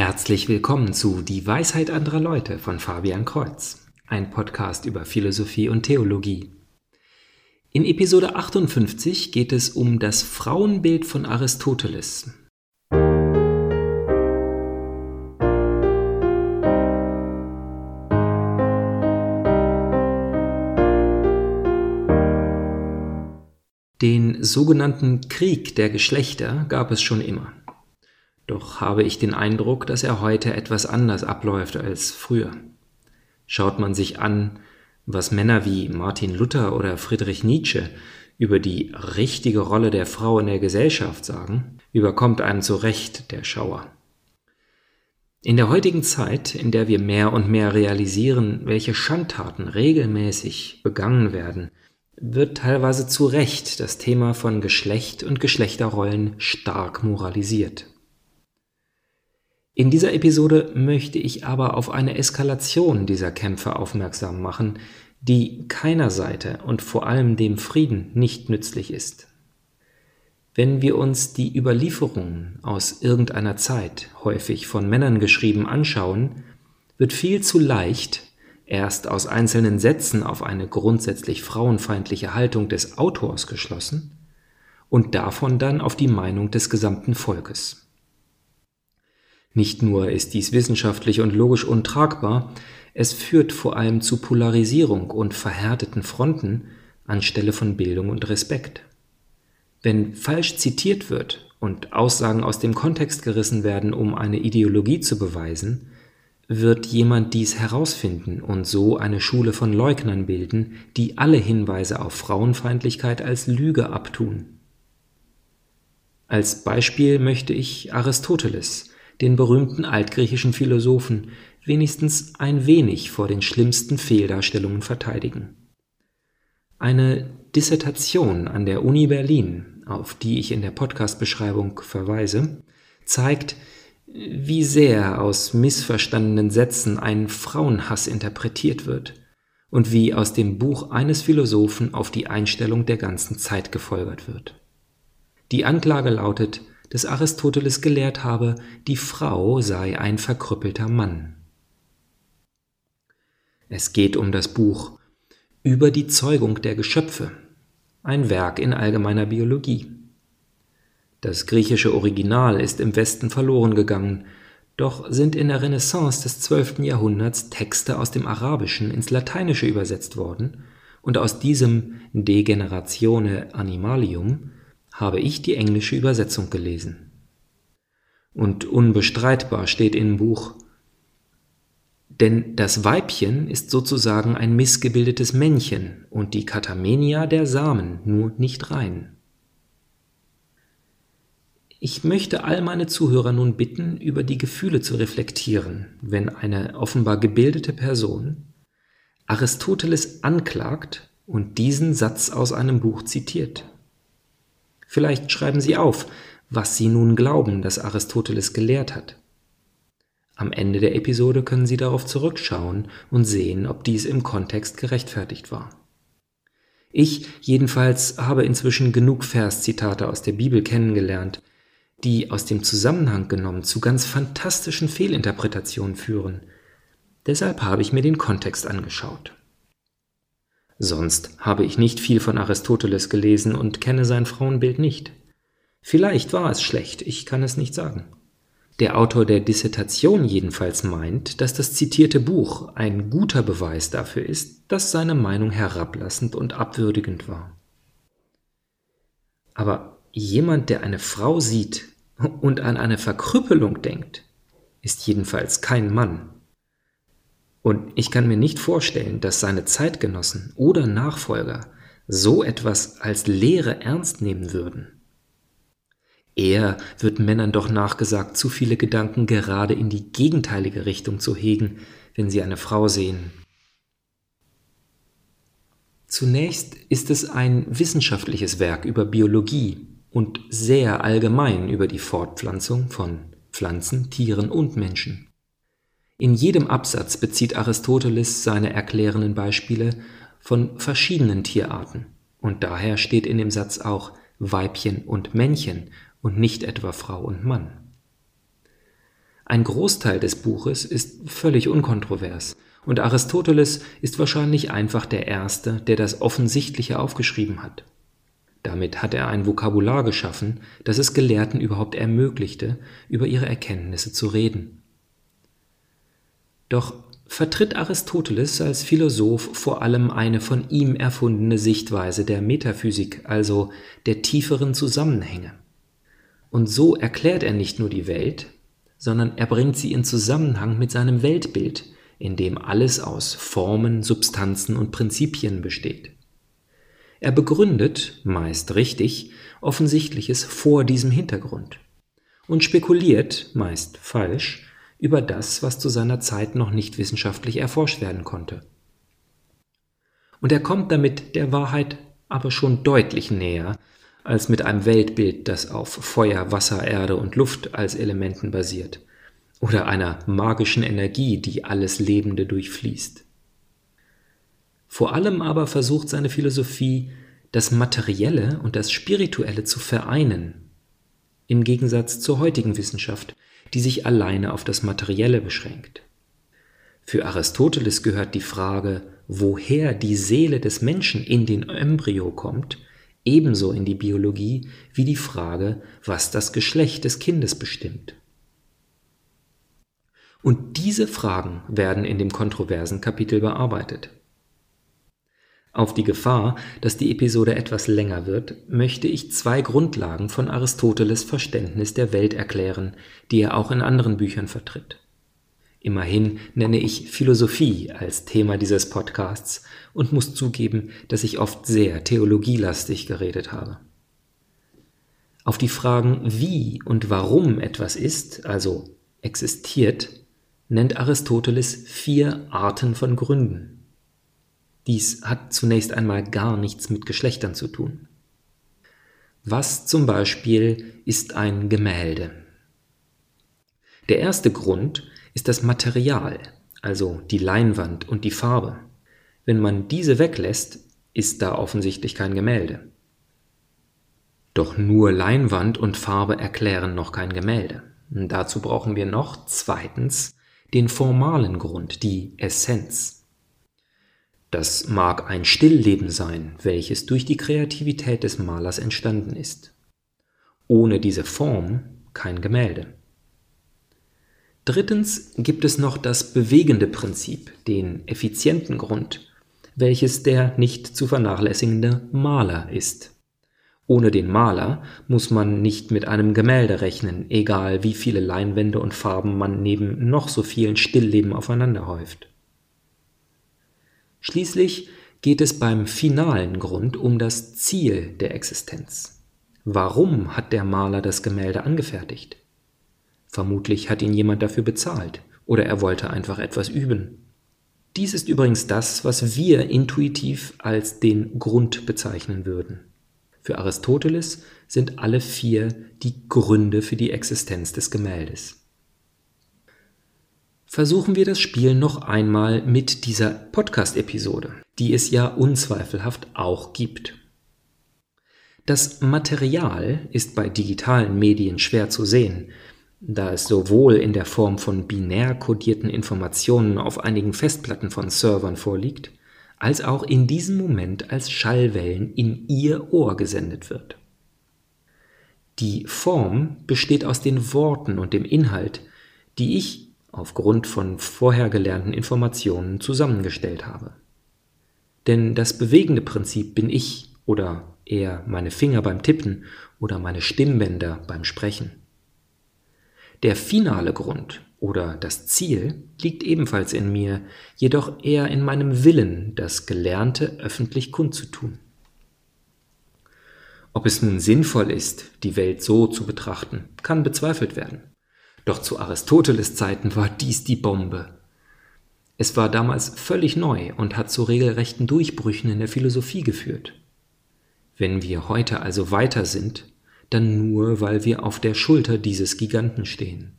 Herzlich willkommen zu Die Weisheit anderer Leute von Fabian Kreuz, ein Podcast über Philosophie und Theologie. In Episode 58 geht es um das Frauenbild von Aristoteles. Den sogenannten Krieg der Geschlechter gab es schon immer. Doch habe ich den Eindruck, dass er heute etwas anders abläuft als früher. Schaut man sich an, was Männer wie Martin Luther oder Friedrich Nietzsche über die richtige Rolle der Frau in der Gesellschaft sagen, überkommt einen zu Recht der Schauer. In der heutigen Zeit, in der wir mehr und mehr realisieren, welche Schandtaten regelmäßig begangen werden, wird teilweise zu Recht das Thema von Geschlecht und Geschlechterrollen stark moralisiert. In dieser Episode möchte ich aber auf eine Eskalation dieser Kämpfe aufmerksam machen, die keiner Seite und vor allem dem Frieden nicht nützlich ist. Wenn wir uns die Überlieferungen aus irgendeiner Zeit, häufig von Männern geschrieben, anschauen, wird viel zu leicht erst aus einzelnen Sätzen auf eine grundsätzlich frauenfeindliche Haltung des Autors geschlossen und davon dann auf die Meinung des gesamten Volkes. Nicht nur ist dies wissenschaftlich und logisch untragbar, es führt vor allem zu Polarisierung und verhärteten Fronten anstelle von Bildung und Respekt. Wenn falsch zitiert wird und Aussagen aus dem Kontext gerissen werden, um eine Ideologie zu beweisen, wird jemand dies herausfinden und so eine Schule von Leugnern bilden, die alle Hinweise auf Frauenfeindlichkeit als Lüge abtun. Als Beispiel möchte ich Aristoteles, den berühmten altgriechischen Philosophen, wenigstens ein wenig vor den schlimmsten Fehldarstellungen verteidigen. Eine Dissertation an der Uni Berlin, auf die ich in der Podcast-Beschreibung verweise, zeigt, wie sehr aus missverstandenen Sätzen ein Frauenhass interpretiert wird und wie aus dem Buch eines Philosophen auf die Einstellung der ganzen Zeit gefolgert wird. Die Anklage lautet, dass Aristoteles gelehrt habe, die Frau sei ein verkrüppelter Mann. Es geht um das Buch Über die Zeugung der Geschöpfe, ein Werk in allgemeiner Biologie. Das griechische Original ist im Westen verloren gegangen, doch sind in der Renaissance des 12. Jahrhunderts Texte aus dem Arabischen ins Lateinische übersetzt worden, und aus diesem De Generatione Animalium habe ich die englische Übersetzung gelesen. Und unbestreitbar steht im Buch, denn das Weibchen ist sozusagen ein missgebildetes Männchen und die Katamenia der Samen nur nicht rein. Ich möchte all meine Zuhörer nun bitten, über die Gefühle zu reflektieren, wenn eine offenbar gebildete Person Aristoteles anklagt und diesen Satz aus einem Buch zitiert. Vielleicht schreiben Sie auf, was Sie nun glauben, dass Aristoteles gelehrt hat. Am Ende der Episode können Sie darauf zurückschauen und sehen, ob dies im Kontext gerechtfertigt war. Ich jedenfalls habe inzwischen genug Verszitate aus der Bibel kennengelernt, die aus dem Zusammenhang genommen zu ganz fantastischen Fehlinterpretationen führen. Deshalb habe ich mir den Kontext angeschaut. Sonst habe ich nicht viel von Aristoteles gelesen und kenne sein Frauenbild nicht. Vielleicht war es schlecht, ich kann es nicht sagen. Der Autor der Dissertation jedenfalls meint, dass das zitierte Buch ein guter Beweis dafür ist, dass seine Meinung herablassend und abwürdigend war. Aber jemand, der eine Frau sieht und an eine Verkrüppelung denkt, ist jedenfalls kein Mann. Und ich kann mir nicht vorstellen, dass seine Zeitgenossen oder Nachfolger so etwas als Lehre ernst nehmen würden. Eher wird Männern doch nachgesagt, zu viele Gedanken gerade in die gegenteilige Richtung zu hegen, wenn sie eine Frau sehen. Zunächst ist es ein wissenschaftliches Werk über Biologie und sehr allgemein über die Fortpflanzung von Pflanzen, Tieren und Menschen. In jedem Absatz bezieht Aristoteles seine erklärenden Beispiele von verschiedenen Tierarten, und daher steht in dem Satz auch Weibchen und Männchen und nicht etwa Frau und Mann. Ein Großteil des Buches ist völlig unkontrovers, und Aristoteles ist wahrscheinlich einfach der Erste, der das Offensichtliche aufgeschrieben hat. Damit hat er ein Vokabular geschaffen, das es Gelehrten überhaupt ermöglichte, über ihre Erkenntnisse zu reden. Doch vertritt Aristoteles als Philosoph vor allem eine von ihm erfundene Sichtweise der Metaphysik, also der tieferen Zusammenhänge. Und so erklärt er nicht nur die Welt, sondern er bringt sie in Zusammenhang mit seinem Weltbild, in dem alles aus Formen, Substanzen und Prinzipien besteht. Er begründet, meist richtig, Offensichtliches vor diesem Hintergrund und spekuliert, meist falsch, über das, was zu seiner Zeit noch nicht wissenschaftlich erforscht werden konnte. Und er kommt damit der Wahrheit aber schon deutlich näher als mit einem Weltbild, das auf Feuer, Wasser, Erde und Luft als Elementen basiert oder einer magischen Energie, die alles Lebende durchfließt. Vor allem aber versucht seine Philosophie, das Materielle und das Spirituelle zu vereinen, im Gegensatz zur heutigen Wissenschaft, die sich alleine auf das Materielle beschränkt. Für Aristoteles gehört die Frage, woher die Seele des Menschen in den Embryo kommt, ebenso in die Biologie wie die Frage, was das Geschlecht des Kindes bestimmt. Und diese Fragen werden in dem kontroversen Kapitel bearbeitet. Auf die Gefahr, dass die Episode etwas länger wird, möchte ich zwei Grundlagen von Aristoteles Verständnis der Welt erklären, die er auch in anderen Büchern vertritt. Immerhin nenne ich Philosophie als Thema dieses Podcasts und muss zugeben, dass ich oft sehr theologielastig geredet habe. Auf die Fragen, wie und warum etwas ist, also existiert, nennt Aristoteles vier Arten von Gründen. Dies hat zunächst einmal gar nichts mit Geschlechtern zu tun. Was zum Beispiel ist ein Gemälde? Der erste Grund ist das Material, also die Leinwand und die Farbe. Wenn man diese weglässt, ist da offensichtlich kein Gemälde. Doch nur Leinwand und Farbe erklären noch kein Gemälde. Dazu brauchen wir noch zweitens den formalen Grund, die Essenz. Das mag ein Stillleben sein, welches durch die Kreativität des Malers entstanden ist. Ohne diese Form kein Gemälde. Drittens gibt es noch das bewegende Prinzip, den effizienten Grund, welches der nicht zu vernachlässigende Maler ist. Ohne den Maler muss man nicht mit einem Gemälde rechnen, egal wie viele Leinwände und Farben man neben noch so vielen Stillleben aufeinander häuft. Schließlich geht es beim finalen Grund um das Ziel der Existenz. Warum hat der Maler das Gemälde angefertigt? Vermutlich hat ihn jemand dafür bezahlt oder er wollte einfach etwas üben. Dies ist übrigens das, was wir intuitiv als den Grund bezeichnen würden. Für Aristoteles sind alle vier die Gründe für die Existenz des Gemäldes versuchen wir das Spiel noch einmal mit dieser Podcast-Episode, die es ja unzweifelhaft auch gibt. Das Material ist bei digitalen Medien schwer zu sehen, da es sowohl in der Form von binär kodierten Informationen auf einigen Festplatten von Servern vorliegt, als auch in diesem Moment als Schallwellen in Ihr Ohr gesendet wird. Die Form besteht aus den Worten und dem Inhalt, die ich aufgrund von vorher gelernten Informationen zusammengestellt habe. Denn das bewegende Prinzip bin ich oder eher meine Finger beim Tippen oder meine Stimmbänder beim Sprechen. Der finale Grund oder das Ziel liegt ebenfalls in mir, jedoch eher in meinem Willen, das Gelernte öffentlich kundzutun. Ob es nun sinnvoll ist, die Welt so zu betrachten, kann bezweifelt werden. Doch zu Aristoteles Zeiten war dies die Bombe. Es war damals völlig neu und hat zu regelrechten Durchbrüchen in der Philosophie geführt. Wenn wir heute also weiter sind, dann nur, weil wir auf der Schulter dieses Giganten stehen.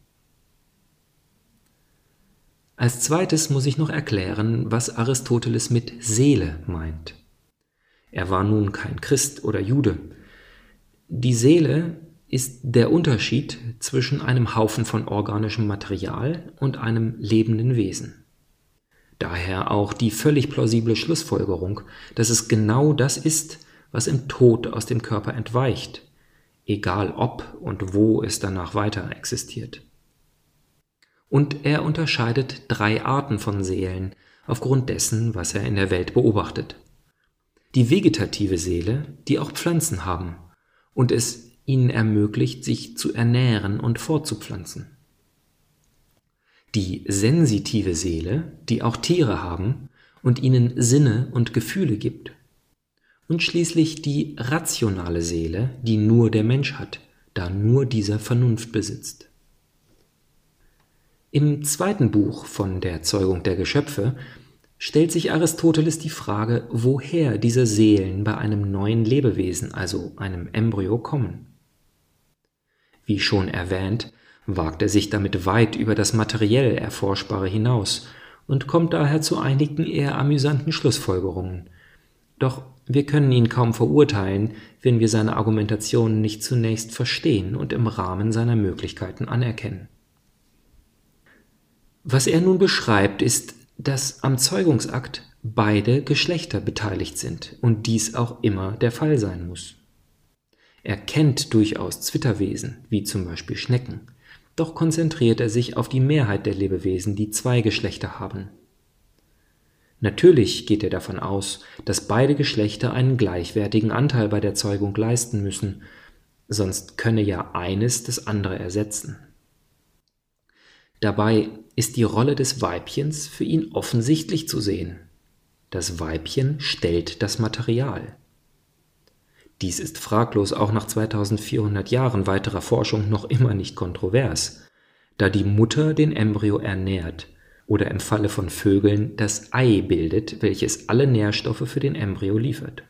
Als zweites muss ich noch erklären, was Aristoteles mit Seele meint. Er war nun kein Christ oder Jude. Die Seele ist der Unterschied zwischen einem Haufen von organischem Material und einem lebenden Wesen. Daher auch die völlig plausible Schlussfolgerung, dass es genau das ist, was im Tod aus dem Körper entweicht, egal ob und wo es danach weiter existiert. Und er unterscheidet drei Arten von Seelen aufgrund dessen, was er in der Welt beobachtet. Die vegetative Seele, die auch Pflanzen haben und es ihnen ermöglicht, sich zu ernähren und fortzupflanzen. Die sensitive Seele, die auch Tiere haben und ihnen Sinne und Gefühle gibt und schließlich die rationale Seele, die nur der Mensch hat, da nur dieser Vernunft besitzt. Im zweiten Buch von der Zeugung der Geschöpfe stellt sich Aristoteles die Frage, woher diese Seelen bei einem neuen Lebewesen, also einem Embryo, kommen. Wie schon erwähnt, wagt er sich damit weit über das materiell Erforschbare hinaus und kommt daher zu einigen eher amüsanten Schlussfolgerungen. Doch wir können ihn kaum verurteilen, wenn wir seine Argumentation nicht zunächst verstehen und im Rahmen seiner Möglichkeiten anerkennen. Was er nun beschreibt, ist, dass am Zeugungsakt beide Geschlechter beteiligt sind und dies auch immer der Fall sein muss. Er kennt durchaus Zwitterwesen, wie zum Beispiel Schnecken, doch konzentriert er sich auf die Mehrheit der Lebewesen, die zwei Geschlechter haben. Natürlich geht er davon aus, dass beide Geschlechter einen gleichwertigen Anteil bei der Zeugung leisten müssen, sonst könne ja eines das andere ersetzen. Dabei ist die Rolle des Weibchens für ihn offensichtlich zu sehen. Das Weibchen stellt das Material. Dies ist fraglos auch nach 2400 Jahren weiterer Forschung noch immer nicht kontrovers, da die Mutter den Embryo ernährt oder im Falle von Vögeln das Ei bildet, welches alle Nährstoffe für den Embryo liefert.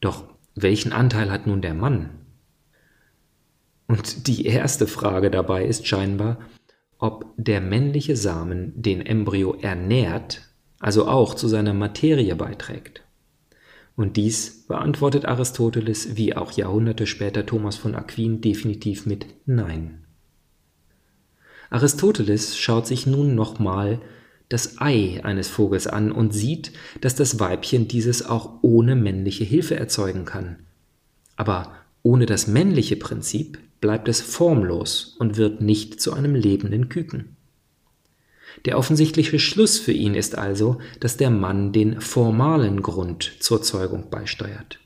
Doch welchen Anteil hat nun der Mann? Und die erste Frage dabei ist scheinbar, ob der männliche Samen den Embryo ernährt, also auch zu seiner Materie beiträgt. Und dies beantwortet Aristoteles wie auch Jahrhunderte später Thomas von Aquin definitiv mit Nein. Aristoteles schaut sich nun nochmal das Ei eines Vogels an und sieht, dass das Weibchen dieses auch ohne männliche Hilfe erzeugen kann. Aber ohne das männliche Prinzip bleibt es formlos und wird nicht zu einem lebenden Küken. Der offensichtliche Schluss für ihn ist also, dass der Mann den formalen Grund zur Zeugung beisteuert.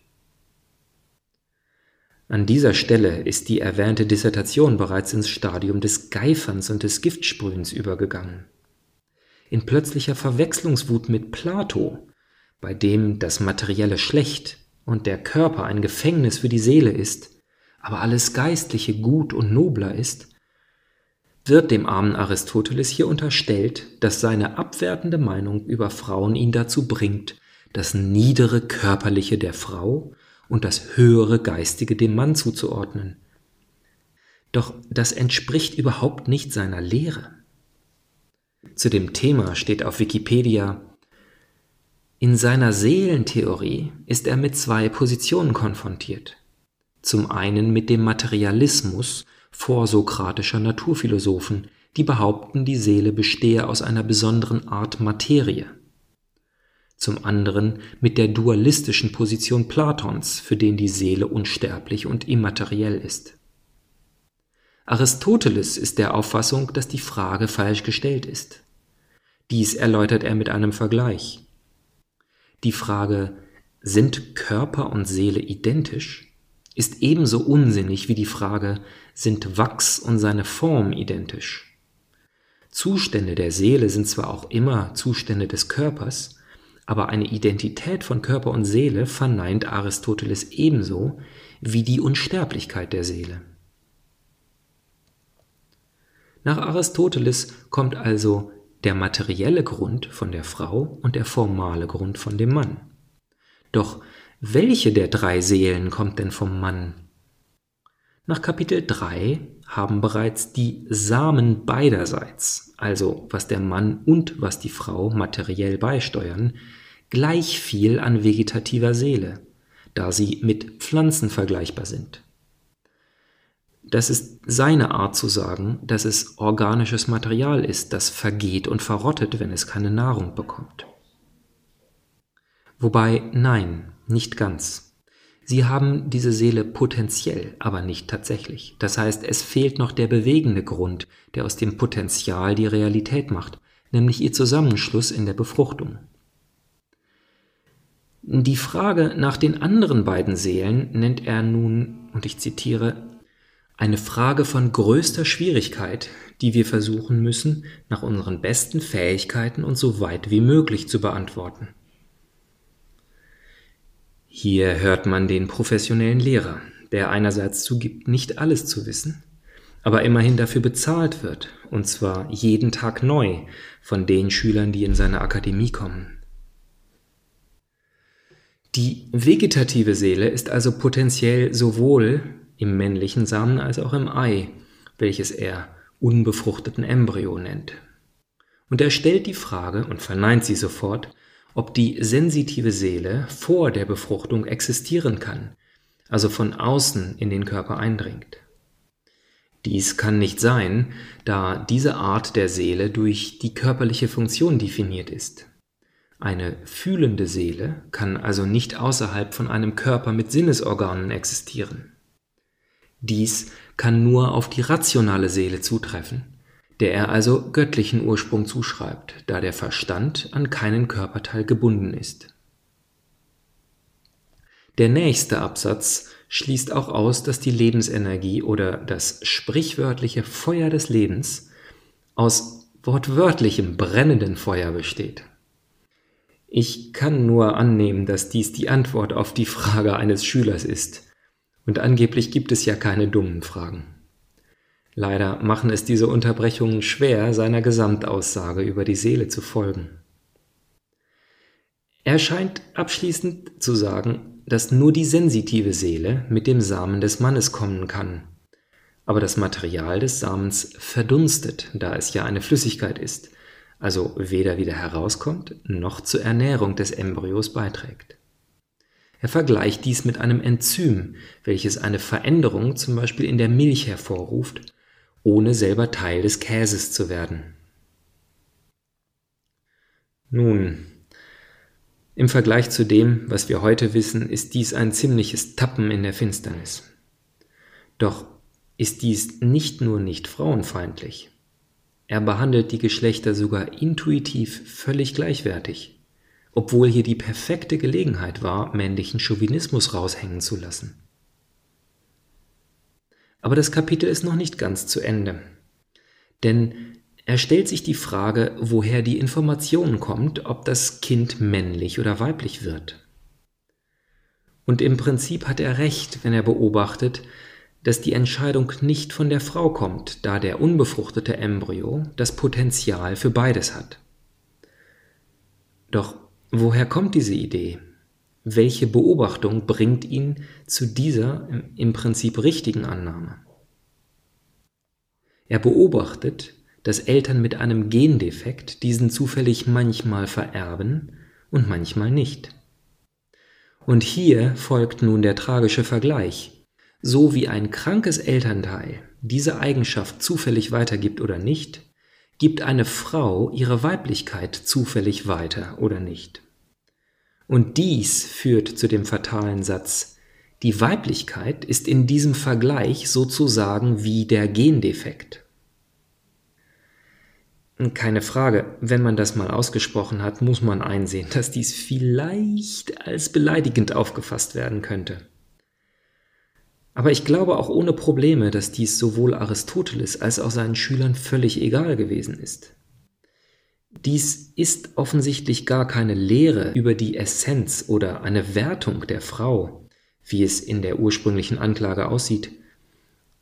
An dieser Stelle ist die erwähnte Dissertation bereits ins Stadium des Geiferns und des Giftsprühens übergegangen. In plötzlicher Verwechslungswut mit Plato, bei dem das Materielle schlecht und der Körper ein Gefängnis für die Seele ist, aber alles Geistliche gut und nobler ist, wird dem armen Aristoteles hier unterstellt, dass seine abwertende Meinung über Frauen ihn dazu bringt, das niedere Körperliche der Frau und das höhere Geistige dem Mann zuzuordnen. Doch das entspricht überhaupt nicht seiner Lehre. Zu dem Thema steht auf Wikipedia, in seiner Seelentheorie ist er mit zwei Positionen konfrontiert. Zum einen mit dem Materialismus vorsokratischer Naturphilosophen, die behaupten, die Seele bestehe aus einer besonderen Art Materie zum anderen mit der dualistischen Position Platons, für den die Seele unsterblich und immateriell ist. Aristoteles ist der Auffassung, dass die Frage falsch gestellt ist. Dies erläutert er mit einem Vergleich. Die Frage, sind Körper und Seele identisch, ist ebenso unsinnig wie die Frage, sind Wachs und seine Form identisch. Zustände der Seele sind zwar auch immer Zustände des Körpers, aber eine Identität von Körper und Seele verneint Aristoteles ebenso wie die Unsterblichkeit der Seele. Nach Aristoteles kommt also der materielle Grund von der Frau und der formale Grund von dem Mann. Doch welche der drei Seelen kommt denn vom Mann? Nach Kapitel 3 haben bereits die Samen beiderseits, also was der Mann und was die Frau materiell beisteuern, gleich viel an vegetativer Seele, da sie mit Pflanzen vergleichbar sind. das ist seine Art zu sagen, dass es organisches Material ist, das vergeht und verrottet, wenn es keine Nahrung bekommt. Wobei nein, nicht ganz. Sie haben diese Seele potenziell, aber nicht tatsächlich. Das heißt, es fehlt noch der bewegende Grund, der aus dem Potenzial die Realität macht, nämlich ihr Zusammenschluss in der Befruchtung. Die Frage nach den anderen beiden Seelen nennt er nun, und ich zitiere, eine Frage von größter Schwierigkeit, die wir versuchen müssen, nach unseren besten Fähigkeiten und so weit wie möglich zu beantworten. Hier hört man den professionellen Lehrer, der einerseits zugibt, nicht alles zu wissen, aber immerhin dafür bezahlt wird, und zwar jeden Tag neu von den Schülern, die in seine Akademie kommen. Die vegetative Seele ist also potenziell sowohl im männlichen Samen als auch im Ei, welches er unbefruchteten Embryo nennt. Und er stellt die Frage und verneint sie sofort, ob die sensitive Seele vor der Befruchtung existieren kann, also von außen in den Körper eindringt. Dies kann nicht sein, da diese Art der Seele durch die körperliche Funktion definiert ist. Eine fühlende Seele kann also nicht außerhalb von einem Körper mit Sinnesorganen existieren. Dies kann nur auf die rationale Seele zutreffen, der er also göttlichen Ursprung zuschreibt, da der Verstand an keinen Körperteil gebunden ist. Der nächste Absatz schließt auch aus, dass die Lebensenergie oder das sprichwörtliche Feuer des Lebens aus wortwörtlichem brennenden Feuer besteht. Ich kann nur annehmen, dass dies die Antwort auf die Frage eines Schülers ist, und angeblich gibt es ja keine dummen Fragen. Leider machen es diese Unterbrechungen schwer, seiner Gesamtaussage über die Seele zu folgen. Er scheint abschließend zu sagen, dass nur die sensitive Seele mit dem Samen des Mannes kommen kann. Aber das Material des Samens verdunstet, da es ja eine Flüssigkeit ist, also weder wieder herauskommt noch zur Ernährung des Embryos beiträgt. Er vergleicht dies mit einem Enzym, welches eine Veränderung zum Beispiel in der Milch hervorruft, ohne selber Teil des Käses zu werden. Nun, im Vergleich zu dem, was wir heute wissen, ist dies ein ziemliches Tappen in der Finsternis. Doch ist dies nicht nur nicht frauenfeindlich, er behandelt die Geschlechter sogar intuitiv völlig gleichwertig obwohl hier die perfekte Gelegenheit war, männlichen Chauvinismus raushängen zu lassen. Aber das Kapitel ist noch nicht ganz zu Ende. Denn er stellt sich die Frage, woher die Information kommt, ob das Kind männlich oder weiblich wird. Und im Prinzip hat er recht, wenn er beobachtet, dass die Entscheidung nicht von der Frau kommt, da der unbefruchtete Embryo das Potenzial für beides hat. Doch Woher kommt diese Idee? Welche Beobachtung bringt ihn zu dieser im Prinzip richtigen Annahme? Er beobachtet, dass Eltern mit einem Gendefekt diesen zufällig manchmal vererben und manchmal nicht. Und hier folgt nun der tragische Vergleich. So wie ein krankes Elternteil diese Eigenschaft zufällig weitergibt oder nicht, Gibt eine Frau ihre Weiblichkeit zufällig weiter oder nicht? Und dies führt zu dem fatalen Satz, die Weiblichkeit ist in diesem Vergleich sozusagen wie der Gendefekt. Keine Frage, wenn man das mal ausgesprochen hat, muss man einsehen, dass dies vielleicht als beleidigend aufgefasst werden könnte. Aber ich glaube auch ohne Probleme, dass dies sowohl Aristoteles als auch seinen Schülern völlig egal gewesen ist. Dies ist offensichtlich gar keine Lehre über die Essenz oder eine Wertung der Frau, wie es in der ursprünglichen Anklage aussieht,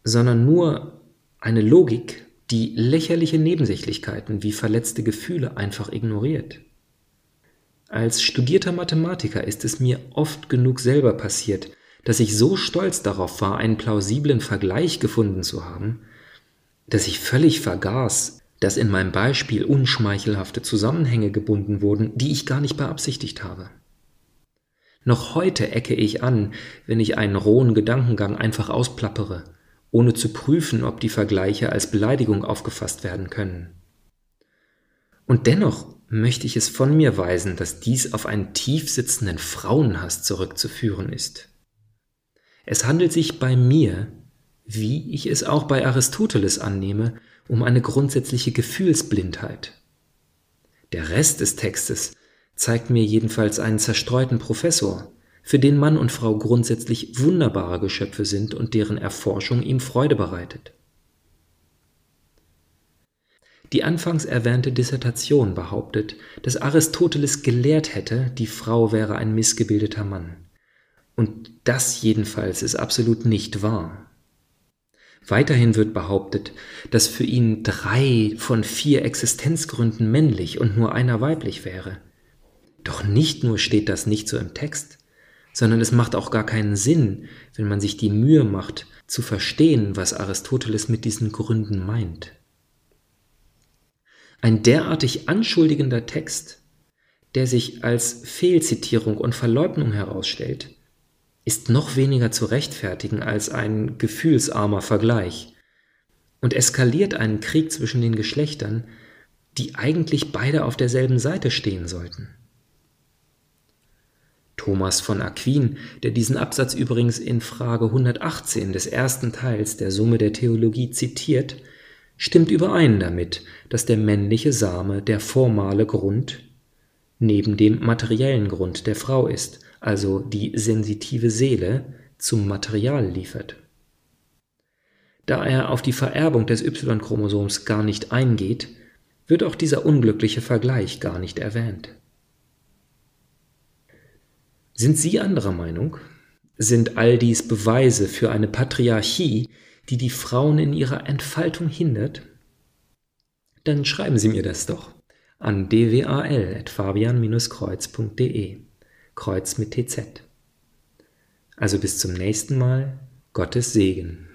sondern nur eine Logik, die lächerliche Nebensächlichkeiten wie verletzte Gefühle einfach ignoriert. Als studierter Mathematiker ist es mir oft genug selber passiert, dass ich so stolz darauf war, einen plausiblen Vergleich gefunden zu haben, dass ich völlig vergaß, dass in meinem Beispiel unschmeichelhafte Zusammenhänge gebunden wurden, die ich gar nicht beabsichtigt habe. Noch heute ecke ich an, wenn ich einen rohen Gedankengang einfach ausplappere, ohne zu prüfen, ob die Vergleiche als Beleidigung aufgefasst werden können. Und dennoch möchte ich es von mir weisen, dass dies auf einen tief sitzenden Frauenhass zurückzuführen ist. Es handelt sich bei mir, wie ich es auch bei Aristoteles annehme, um eine grundsätzliche Gefühlsblindheit. Der Rest des Textes zeigt mir jedenfalls einen zerstreuten Professor, für den Mann und Frau grundsätzlich wunderbare Geschöpfe sind und deren Erforschung ihm Freude bereitet. Die anfangs erwähnte Dissertation behauptet, dass Aristoteles gelehrt hätte, die Frau wäre ein missgebildeter Mann. Und das jedenfalls ist absolut nicht wahr. Weiterhin wird behauptet, dass für ihn drei von vier Existenzgründen männlich und nur einer weiblich wäre. Doch nicht nur steht das nicht so im Text, sondern es macht auch gar keinen Sinn, wenn man sich die Mühe macht, zu verstehen, was Aristoteles mit diesen Gründen meint. Ein derartig anschuldigender Text, der sich als Fehlzitierung und Verleugnung herausstellt, ist noch weniger zu rechtfertigen als ein gefühlsarmer Vergleich und eskaliert einen Krieg zwischen den Geschlechtern, die eigentlich beide auf derselben Seite stehen sollten. Thomas von Aquin, der diesen Absatz übrigens in Frage 118 des ersten Teils der Summe der Theologie zitiert, stimmt überein damit, dass der männliche Same der formale Grund neben dem materiellen Grund der Frau ist, also die sensitive Seele, zum Material liefert. Da er auf die Vererbung des Y-Chromosoms gar nicht eingeht, wird auch dieser unglückliche Vergleich gar nicht erwähnt. Sind Sie anderer Meinung? Sind all dies Beweise für eine Patriarchie, die die Frauen in ihrer Entfaltung hindert? Dann schreiben Sie mir das doch an dwal.fabian-kreuz.de. Kreuz mit TZ. Also bis zum nächsten Mal. Gottes Segen.